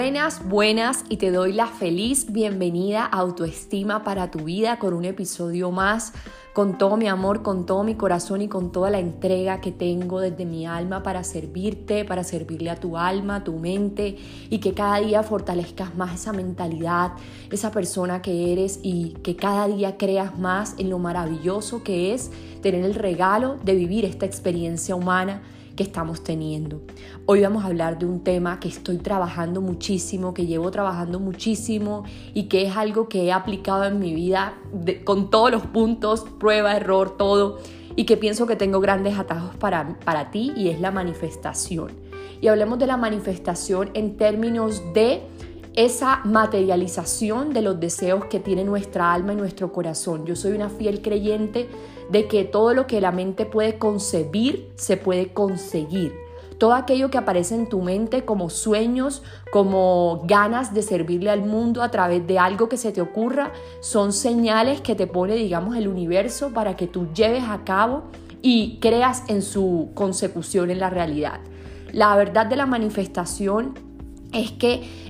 Buenas, buenas y te doy la feliz bienvenida a Autoestima para tu vida con un episodio más, con todo mi amor, con todo mi corazón y con toda la entrega que tengo desde mi alma para servirte, para servirle a tu alma, a tu mente y que cada día fortalezcas más esa mentalidad, esa persona que eres y que cada día creas más en lo maravilloso que es tener el regalo de vivir esta experiencia humana que estamos teniendo. Hoy vamos a hablar de un tema que estoy trabajando muchísimo, que llevo trabajando muchísimo y que es algo que he aplicado en mi vida con todos los puntos, prueba, error, todo, y que pienso que tengo grandes atajos para, para ti y es la manifestación. Y hablemos de la manifestación en términos de esa materialización de los deseos que tiene nuestra alma y nuestro corazón. Yo soy una fiel creyente de que todo lo que la mente puede concebir se puede conseguir. Todo aquello que aparece en tu mente como sueños, como ganas de servirle al mundo a través de algo que se te ocurra, son señales que te pone, digamos, el universo para que tú lleves a cabo y creas en su consecución en la realidad. La verdad de la manifestación es que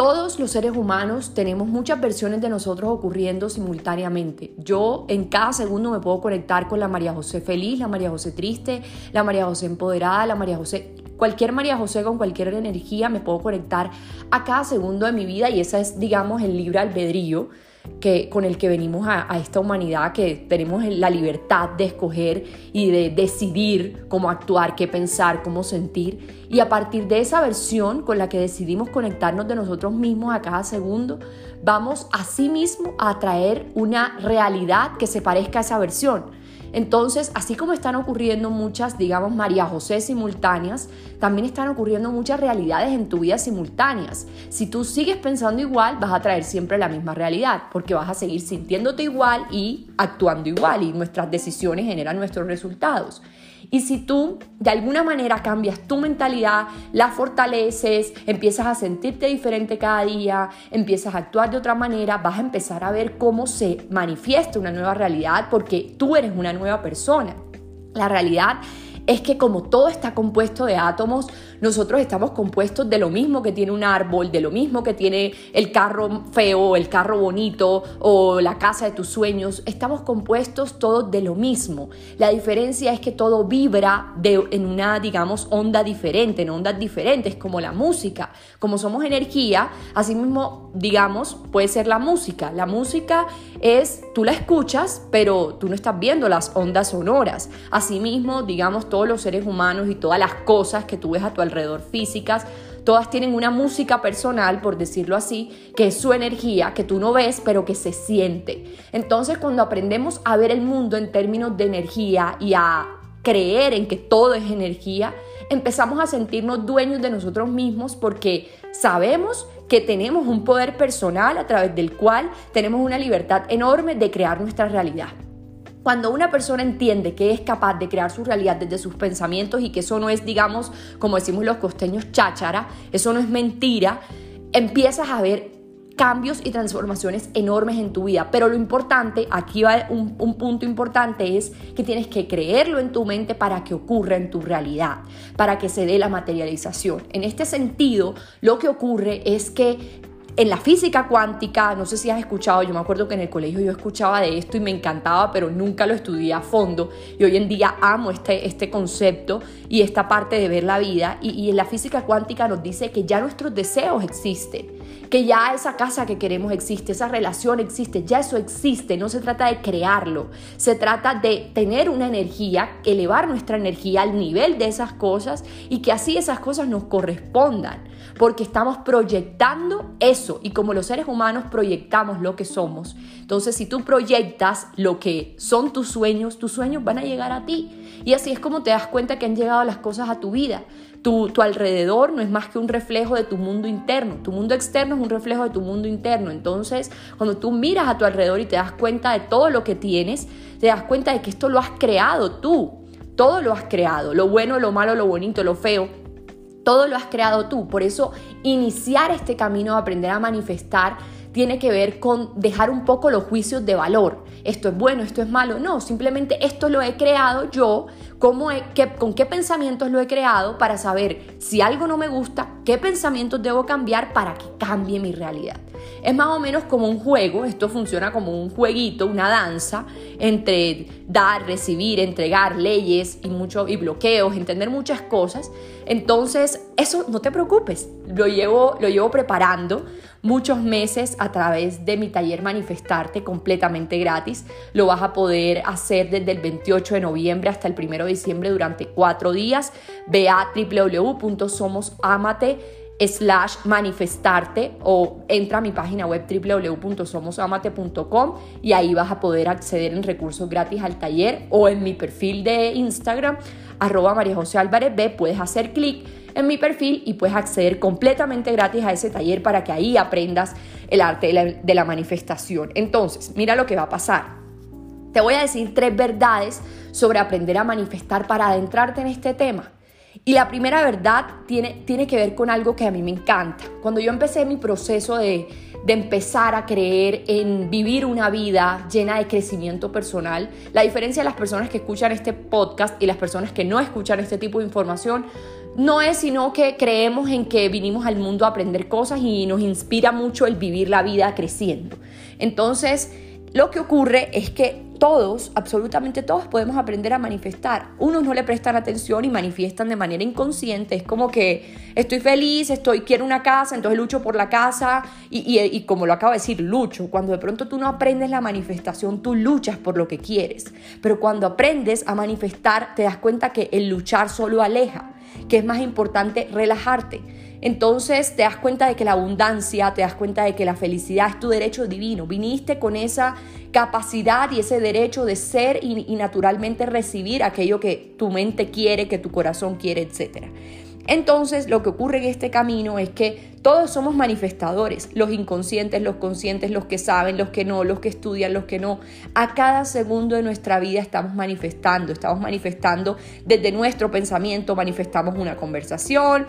todos los seres humanos tenemos muchas versiones de nosotros ocurriendo simultáneamente. Yo en cada segundo me puedo conectar con la María José feliz, la María José triste, la María José empoderada, la María José... Cualquier María José con cualquier energía me puedo conectar a cada segundo de mi vida y esa es, digamos, el libre albedrío que, con el que venimos a, esta humanidad, que tenemos la libertad de escoger y de decidir cómo actuar, qué pensar, cómo sentir. Y a partir de esa versión con la que decidimos conectarnos de nosotros mismos a cada segundo, vamos a sí mismo a atraer una realidad que se parezca a esa versión. Entonces, así como están ocurriendo muchas, digamos, María José simultáneas, también están ocurriendo muchas realidades en tu vida simultáneas. Si tú sigues pensando igual, vas a traer siempre la misma realidad, porque vas a seguir sintiéndote igual y actuando igual, y nuestras decisiones generan nuestros resultados. Y si tú de alguna manera cambias tu mentalidad, la fortaleces, empiezas a sentirte diferente cada día, empiezas a actuar de otra manera, vas a empezar a ver cómo se manifiesta una nueva realidad porque tú eres una nueva persona. La realidad es que como todo está compuesto de átomos, nosotros estamos compuestos de lo mismo que tiene un árbol, de lo mismo que tiene el carro feo, el carro bonito o la casa de tus sueños. Estamos compuestos todos de lo mismo. La diferencia es que todo vibra de, en una, digamos, onda diferente, en ondas diferentes, como la música. Como somos energía, así mismo, digamos, puede ser la música. La música es, tú la escuchas, pero tú no estás viendo las ondas sonoras. Asimismo, digamos, todos los seres humanos y todas las cosas que tú ves a tu alrededor físicas, todas tienen una música personal, por decirlo así, que es su energía, que tú no ves, pero que se siente. Entonces, cuando aprendemos a ver el mundo en términos de energía y a creer en que todo es energía, empezamos a sentirnos dueños de nosotros mismos porque sabemos que tenemos un poder personal a través del cual tenemos una libertad enorme de crear nuestra realidad. Cuando una persona entiende que es capaz de crear su realidad desde sus pensamientos y que eso no es, digamos, como decimos los costeños, cháchara, eso no es mentira, empiezas a ver cambios y transformaciones enormes en tu vida. Pero lo importante, aquí va un, un, punto importante, es que tienes que creerlo en tu mente para que ocurra en tu realidad, para que se dé la materialización. En este sentido, lo que ocurre es que en la física cuántica, no sé si has escuchado, yo me acuerdo que en el colegio yo escuchaba de esto y me encantaba, pero nunca lo estudié a fondo. Y hoy en día amo este, este concepto y esta parte de ver la vida. Y, y en la física cuántica nos dice que ya nuestros deseos existen que ya esa casa que queremos existe, esa relación existe, ya eso existe, no se trata de crearlo, se trata de tener una energía, elevar nuestra energía al nivel de esas cosas y que así esas cosas nos correspondan, porque estamos proyectando eso y como los seres humanos proyectamos lo que somos. Entonces, si tú proyectas lo que son tus sueños, tus sueños van a llegar a ti. Y así es como te das cuenta que han llegado las cosas a tu vida. Tu, tu, alrededor no es más que un reflejo de tu mundo interno. Tu mundo externo es un reflejo de tu mundo interno. Entonces, cuando tú miras a tu alrededor y te das cuenta de todo lo que tienes, te das cuenta de que esto lo has creado tú. Todo lo has creado. Lo bueno, lo malo, lo bonito, lo feo. Todo lo has creado tú. Por eso, iniciar este camino de aprender a manifestar tiene que ver con dejar un poco los juicios de valor. Esto es bueno, esto es malo. No, simplemente esto lo he creado yo, cómo con qué pensamientos lo he creado para saber si algo no me gusta, qué pensamientos debo cambiar para que cambie mi realidad. Es más o menos como un juego, esto funciona como un jueguito, una danza entre dar, recibir, entregar leyes y, mucho, y bloqueos, entender muchas cosas. Entonces, eso no te preocupes, lo llevo, lo llevo preparando muchos meses a través de mi taller Manifestarte completamente gratis. Lo vas a poder hacer desde el 28 de noviembre hasta el 1 de diciembre durante cuatro días. Ve a www.somosamate slash manifestarte o entra a mi página web www.somosamate.com y ahí vas a poder acceder en recursos gratis al taller o en mi perfil de Instagram arroba María José Álvarez B puedes hacer clic en mi perfil y puedes acceder completamente gratis a ese taller para que ahí aprendas el arte de la, manifestación. Entonces, mira lo que va a pasar. Te voy a decir tres verdades sobre aprender a manifestar para adentrarte en este tema. Y la primera verdad tiene, tiene que ver con algo que a mí me encanta. Cuando yo empecé mi proceso de, de empezar a creer en vivir una vida llena de crecimiento personal, la diferencia de las personas que escuchan este podcast y las personas que no escuchan este tipo de información no es sino que creemos en que vinimos al mundo a aprender cosas y nos inspira mucho el vivir la vida creciendo. Entonces, lo que ocurre es que todos, absolutamente todos, podemos aprender a manifestar. Unos no le prestan atención y manifiestan de manera inconsciente. Es como que estoy feliz, estoy, quiero una casa, entonces lucho por la casa y, y, como lo acabo de decir, lucho. Cuando de pronto tú no aprendes la manifestación, tú luchas por lo que quieres. Pero cuando aprendes a manifestar, te das cuenta que el luchar solo aleja que es más importante relajarte. Entonces te das cuenta de que la abundancia, te das cuenta de que la felicidad es tu derecho divino. Viniste con esa capacidad y ese derecho de ser y, naturalmente recibir aquello que tu mente quiere, que tu corazón quiere, etc. Entonces lo que ocurre en este camino es que todos somos manifestadores, los inconscientes, los conscientes, los que saben, los que no, los que estudian, los que no. A cada segundo de nuestra vida estamos manifestando, estamos manifestando desde nuestro pensamiento, manifestamos una conversación,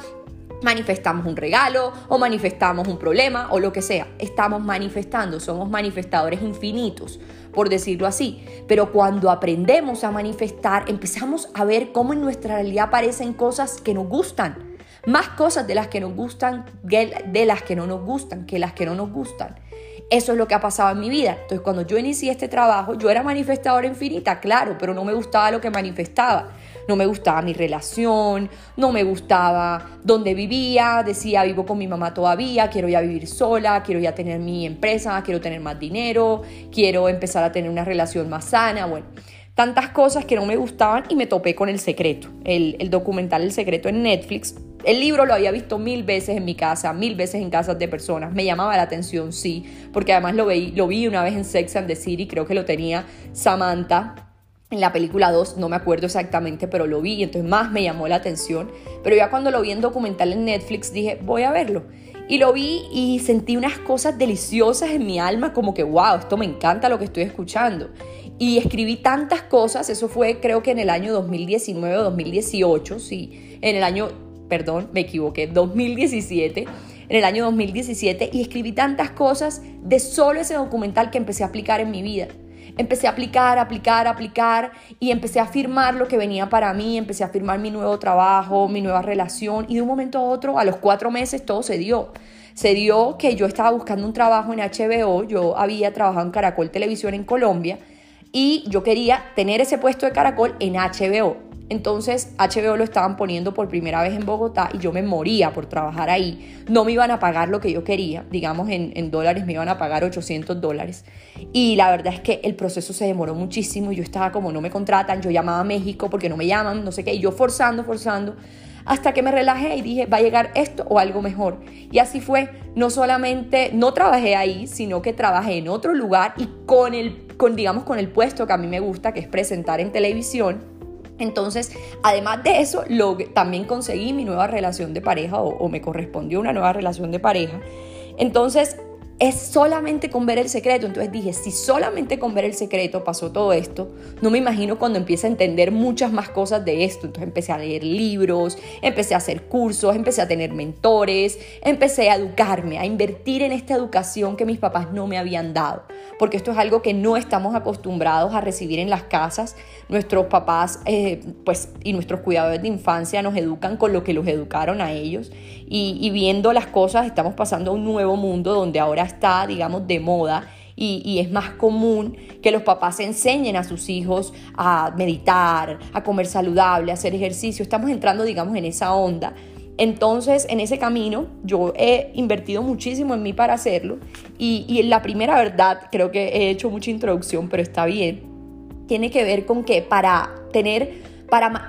manifestamos un regalo o manifestamos un problema o lo que sea. Estamos manifestando, somos manifestadores infinitos, por decirlo así. Pero cuando aprendemos a manifestar, empezamos a ver cómo en nuestra realidad aparecen cosas que nos gustan más cosas de las que nos gustan, de las que no nos gustan, que las que no nos gustan. Eso es lo que ha pasado en mi vida. Entonces, cuando yo inicié este trabajo, yo era manifestadora infinita, claro, pero no me gustaba lo que manifestaba. No me gustaba mi relación, no me gustaba dónde vivía, decía vivo con mi mamá todavía, quiero ya vivir sola, quiero ya tener mi empresa, quiero tener más dinero, quiero empezar a tener una relación más sana, bueno tantas cosas que no me gustaban y me topé con El Secreto, el, el, documental El Secreto en Netflix. El libro lo había visto mil veces en mi casa, mil veces en casas de personas. Me llamaba la atención, sí, porque además lo, vi, lo vi una vez en Sex and the City, creo que lo tenía Samantha en la película 2, no me acuerdo exactamente, pero lo vi y entonces más me llamó la atención. Pero ya cuando lo vi en documental en Netflix dije, voy a verlo. Y lo vi y sentí unas cosas deliciosas en mi alma, como que, wow, esto me encanta lo que estoy escuchando. Y escribí tantas cosas, eso fue creo que en el año 2019 o 2018, sí, en el año, perdón, me equivoqué, 2017, en el año 2017, y escribí tantas cosas de solo ese documental que empecé a aplicar en mi vida. Empecé a aplicar, aplicar, aplicar y empecé a afirmar lo que venía para mí, empecé a afirmar mi nuevo trabajo, mi nueva relación y de un momento a otro, a los cuatro meses, todo se dio. Se dio que yo estaba buscando un trabajo en HBO, yo había trabajado en Caracol Televisión en Colombia y yo quería tener ese puesto de caracol en HBO. Entonces HBO lo estaban poniendo por primera vez en Bogotá y yo me moría por trabajar ahí. No me iban a pagar lo que yo quería, digamos en, dólares me iban a pagar 800 dólares. Y la verdad es que el proceso se demoró muchísimo y yo estaba como no me contratan, yo llamaba a México porque no me llaman, no sé qué, y yo forzando, forzando, hasta que me relajé y dije, va a llegar esto o algo mejor. Y así fue, no solamente, no trabajé ahí, sino que trabajé en otro lugar y con el con, digamos, con el puesto que a mí me gusta, que es presentar en televisión, Entonces, además de eso, lo, también conseguí mi nueva relación de pareja o, o me correspondió una nueva relación de pareja. Entonces, es solamente con ver el secreto. Entonces dije, si solamente con ver el secreto pasó todo esto, no me imagino cuando empiece a entender muchas más cosas de esto. Entonces empecé a leer libros, empecé a hacer cursos, empecé a tener mentores, empecé a educarme, a invertir en esta educación que mis papás no me habían dado. Porque esto es algo que no estamos acostumbrados a recibir en las casas. Nuestros papás eh, pues, y nuestros cuidadores de infancia nos educan con lo que los educaron a ellos. Y, y viendo las cosas, estamos pasando a un nuevo mundo donde ahora está, digamos, de moda y, es más común que los papás enseñen a sus hijos a meditar, a comer saludable, a hacer ejercicio. Estamos entrando, digamos, en esa onda. Entonces, en ese camino, yo he invertido muchísimo en mí para hacerlo. Y, y la primera verdad, creo que he hecho mucha introducción, pero está bien, tiene que ver con que para tener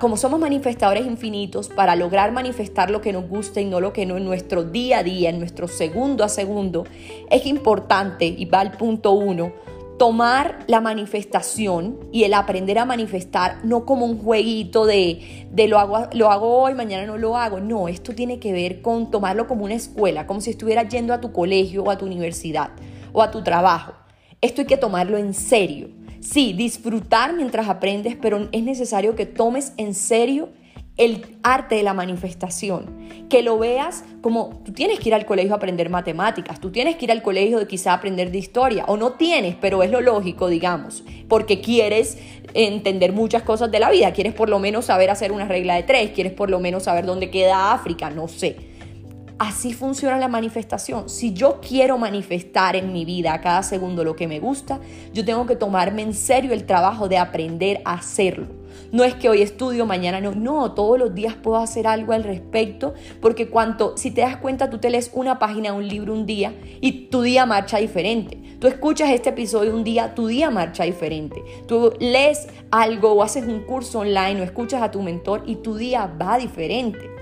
como somos manifestadores infinitos, para lograr manifestar lo que nos gusta y no lo que no en nuestro día a día, en nuestro segundo a segundo, es importante, y va al punto uno, tomar la manifestación y el aprender a manifestar no como un jueguito de, de lo, hago, lo hago hoy, mañana no lo hago. No, esto tiene que ver con tomarlo como una escuela, como si estuvieras yendo a tu colegio o a tu universidad o a tu trabajo. Esto hay que tomarlo en serio. Sí, disfrutar mientras aprendes, pero es necesario que tomes en serio el arte de la manifestación, que lo veas como tú tienes que ir al colegio a aprender matemáticas, tú tienes que ir al colegio de quizá aprender de historia, o no tienes, pero es lo lógico, digamos, porque quieres entender muchas cosas de la vida, quieres por lo menos saber hacer una regla de tres, quieres por lo menos saber dónde queda África, no sé. Así funciona la manifestación. Si yo quiero manifestar en mi vida a cada segundo lo que me gusta, yo tengo que tomarme en serio el trabajo de aprender a hacerlo. No es que hoy estudio, mañana no. No, todos los días puedo hacer algo al respecto, porque cuanto, si te das cuenta, tú te lees una página, un libro un día y tu día marcha diferente. Tú escuchas este episodio un día, tu día marcha diferente. Tú lees algo o haces un curso online o escuchas a tu mentor y tu día va diferente.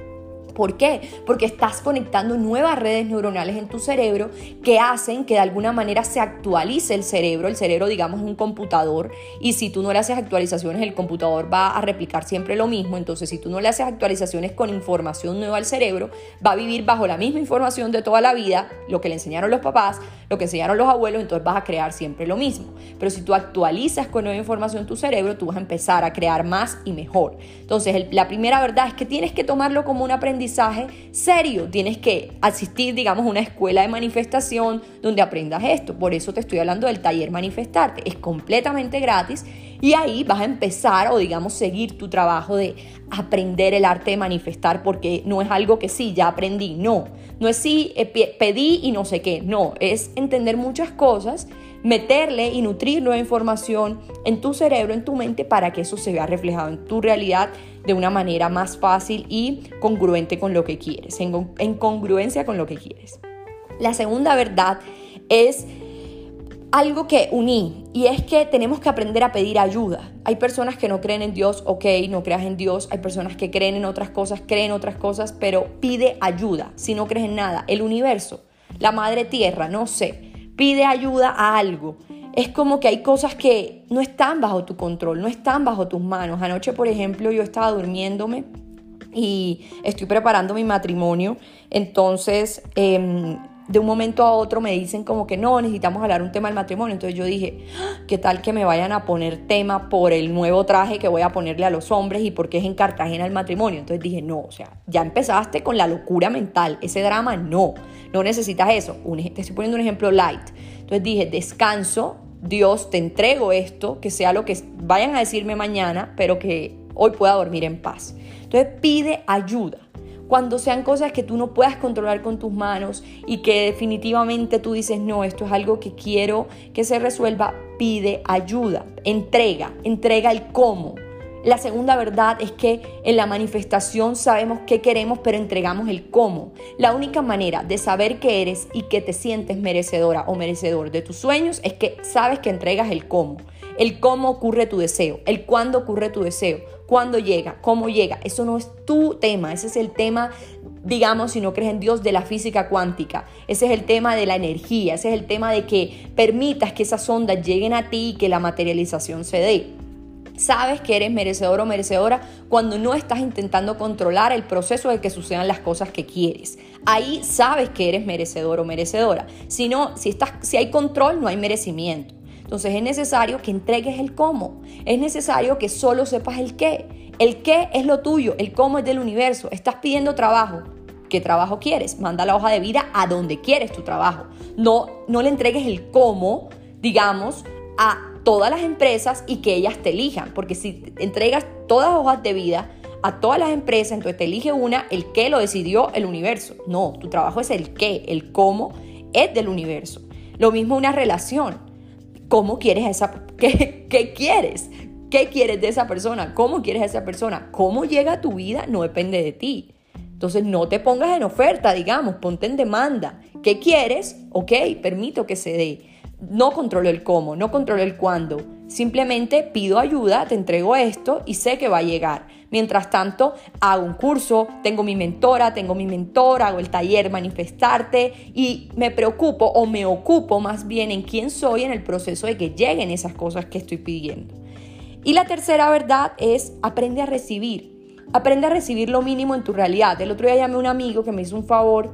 ¿Por qué? Porque estás conectando nuevas redes neuronales en tu cerebro que hacen que de alguna manera se actualice el cerebro. El cerebro, digamos, es un computador y si tú no le haces actualizaciones, el computador va a replicar siempre lo mismo. Entonces, si tú no le haces actualizaciones con información nueva al cerebro, va a vivir bajo la misma información de toda la vida, lo que le enseñaron los papás, lo que enseñaron los abuelos, entonces vas a crear siempre lo mismo. Pero si tú actualizas con nueva información tu cerebro, tú vas a empezar a crear más y mejor. Entonces, la primera verdad es que tienes que tomarlo como un aprendizaje aprendizaje serio. Tienes que asistir, digamos, a una escuela de manifestación donde aprendas esto. Por eso te estoy hablando del taller Manifestarte. Es completamente gratis y ahí vas a empezar o, digamos, seguir tu trabajo de aprender el arte de manifestar porque no es algo que sí, ya aprendí. No, no es sí, eh, pedí y no sé qué. No, es entender muchas cosas meterle y nutrir nueva información en tu cerebro, en tu mente, para que eso se vea reflejado en tu realidad de una manera más fácil y congruente con lo que quieres, en, congruencia con lo que quieres. La segunda verdad es algo que uní y es que tenemos que aprender a pedir ayuda. Hay personas que no creen en Dios, ok, no creas en Dios. Hay personas que creen en otras cosas, creen en otras cosas, pero pide ayuda. Si no crees en nada, el universo, la madre tierra, no sé, pide ayuda a algo. Es como que hay cosas que no están bajo tu control, no están bajo tus manos. Anoche, por ejemplo, yo estaba durmiéndome y estoy preparando mi matrimonio. Entonces, em, de un momento a otro me dicen como que no, necesitamos hablar un tema del matrimonio. Entonces yo dije, ah, ¿qué tal que me vayan a poner tema por el nuevo traje que voy a ponerle a los hombres y porque es en Cartagena el matrimonio? Entonces dije, no, o sea, ya empezaste con la locura mental, ese drama no, no necesitas eso. te estoy poniendo un ejemplo light. Entonces dije, descanso, Dios, te entrego esto, que sea lo que vayan a decirme mañana, pero que hoy pueda dormir en paz. Entonces pide ayuda cuando sean cosas que tú no puedas controlar con tus manos y que definitivamente tú dices, no, esto es algo que quiero que se resuelva, pide ayuda, entrega, entrega el cómo. La segunda verdad es que en la manifestación sabemos qué queremos, pero entregamos el cómo. La única manera de saber qué eres y que te sientes merecedora o merecedor de tus sueños es que sabes que entregas el cómo. El cómo ocurre tu deseo, el cuándo ocurre tu deseo, cuándo llega, cómo llega. Eso no es tu tema, ese es el tema, digamos, si no crees en Dios, de la física cuántica. Ese es el tema de la energía, ese es el tema de que permitas que esas ondas lleguen a ti y que la materialización se dé. Sabes que eres merecedor o merecedora cuando no estás intentando controlar el proceso de que sucedan las cosas que quieres. Ahí sabes que eres merecedor o merecedora. Si no, si, estás, si hay control, no hay merecimiento. Entonces es necesario que entregues el cómo. Es necesario que solo sepas el qué. El qué es lo tuyo, el cómo es del universo. Estás pidiendo trabajo. ¿Qué trabajo quieres? Manda la hoja de vida a donde quieres tu trabajo. No, no le entregues el cómo, digamos, a todas las empresas y que ellas te elijan. Porque si entregas todas las hojas de vida a todas las empresas, entonces te elige una, el qué lo decidió el universo. No, tu trabajo es el qué, el cómo es del universo. Lo mismo una relación. ¿Cómo quieres esa, qué, qué quieres? ¿Qué quieres de esa persona? ¿Cómo quieres a esa persona? ¿Cómo llega a tu vida? No depende de ti. Entonces no te pongas en oferta, digamos, ponte en demanda. ¿Qué quieres? Ok, permito que se dé no controlo el cómo, no controlo el cuándo. Simplemente pido ayuda, te entrego esto y sé que va a llegar. Mientras tanto, hago un curso, tengo mi mentora, tengo mi mentor, hago el taller manifestarte y me preocupo o me ocupo más bien en quién soy en el proceso de que lleguen esas cosas que estoy pidiendo. Y la tercera verdad es aprende a recibir. Aprende a recibir lo mínimo en tu realidad. El otro día llamé a un amigo que me hizo un favor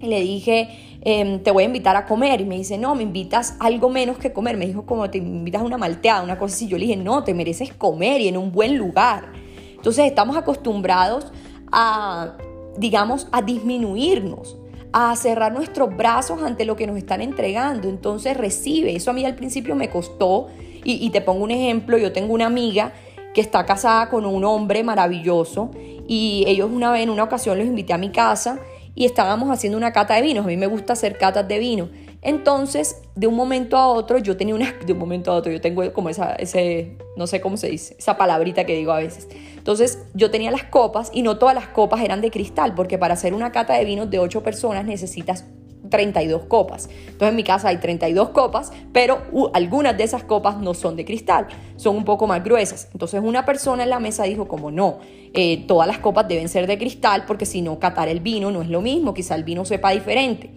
y le dije, em, te voy a invitar a comer. Y me dice, no, me invitas algo menos que comer. Me dijo, como te invitas a una malteada, una cosa así. Yo le dije, no, te mereces comer y en un buen lugar. Entonces estamos acostumbrados a, digamos, a disminuirnos, a cerrar nuestros brazos ante lo que nos están entregando. Entonces recibe. Eso a mí al principio me costó. Y, te pongo un ejemplo, yo tengo una amiga que está casada con un hombre maravilloso y ellos una vez en una ocasión los invité a mi casa y estábamos haciendo una cata de vinos. A mí me gusta hacer catas de vino. Entonces, de un momento a otro, yo tenía una, de un momento a otro, yo tengo como esa, ese, no sé cómo se dice, esa palabrita que digo a veces. Entonces, yo tenía las copas y no todas las copas eran de cristal, porque para hacer una cata de vinos de 8 personas necesitas 32 copas. Entonces en mi casa hay 32 copas, pero uh, algunas de esas copas no son de cristal, son un poco más gruesas. Entonces una persona en la mesa dijo como no, eh, todas las copas deben ser de cristal porque si no catar el vino no es lo mismo, quizá el vino sepa diferente.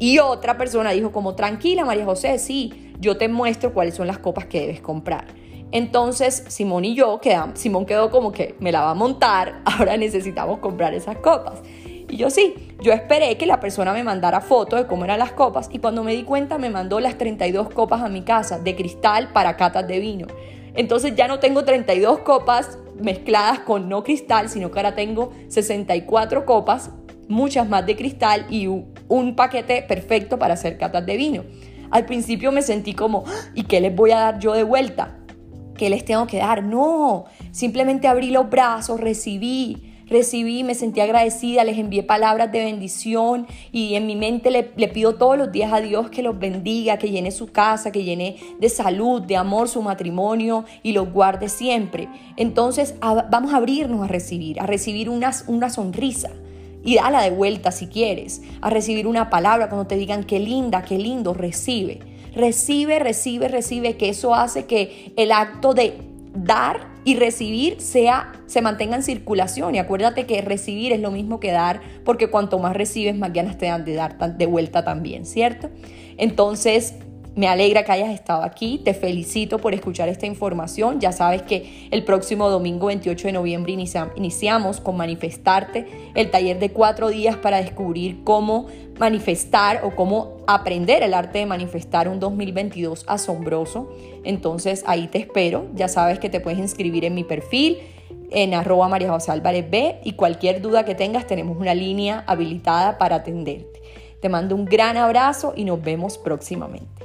Y otra persona dijo como tranquila María José, sí, yo te muestro cuáles son las copas que debes comprar. Entonces Simón y yo quedamos, Simón quedó como que me la va a montar, ahora necesitamos comprar esas copas. Y yo sí, yo esperé que la persona me mandara fotos de cómo eran las copas y cuando me di cuenta me mandó las 32 copas a mi casa de cristal para catas de vino. Entonces ya no tengo 32 copas mezcladas con no cristal, sino que ahora tengo 64 copas, muchas más de cristal y un paquete perfecto para hacer catas de vino. Al principio me sentí como, ah, ¿y qué les voy a dar yo de vuelta? ¿Qué les tengo que dar? No, simplemente abrí los brazos, recibí, recibí, me sentí agradecida, les envié palabras de bendición y en mi mente le, pido todos los días a Dios que los bendiga, que llene su casa, que llene de salud, de amor su matrimonio y los guarde siempre. Entonces vamos a abrirnos a recibir, a recibir una, una sonrisa. Y dala de vuelta si quieres, a recibir una palabra cuando te digan qué linda, qué lindo, recibe. Recibe, recibe, recibe, que eso hace que el acto de dar y recibir sea, se mantenga en circulación. Y acuérdate que recibir es lo mismo que dar, porque cuanto más recibes, más ganas te dan de dar de vuelta también, ¿cierto? Entonces, me alegra que hayas estado aquí, te felicito por escuchar esta información. Ya sabes que el próximo domingo 28 de noviembre iniciamos con Manifestarte, el taller de cuatro días para descubrir cómo manifestar o cómo aprender el arte de manifestar un 2022 asombroso. Entonces ahí te espero. Ya sabes que te puedes inscribir en mi perfil en arroba María José Álvarez B y cualquier duda que tengas tenemos una línea habilitada para atenderte. Te mando un gran abrazo y nos vemos próximamente.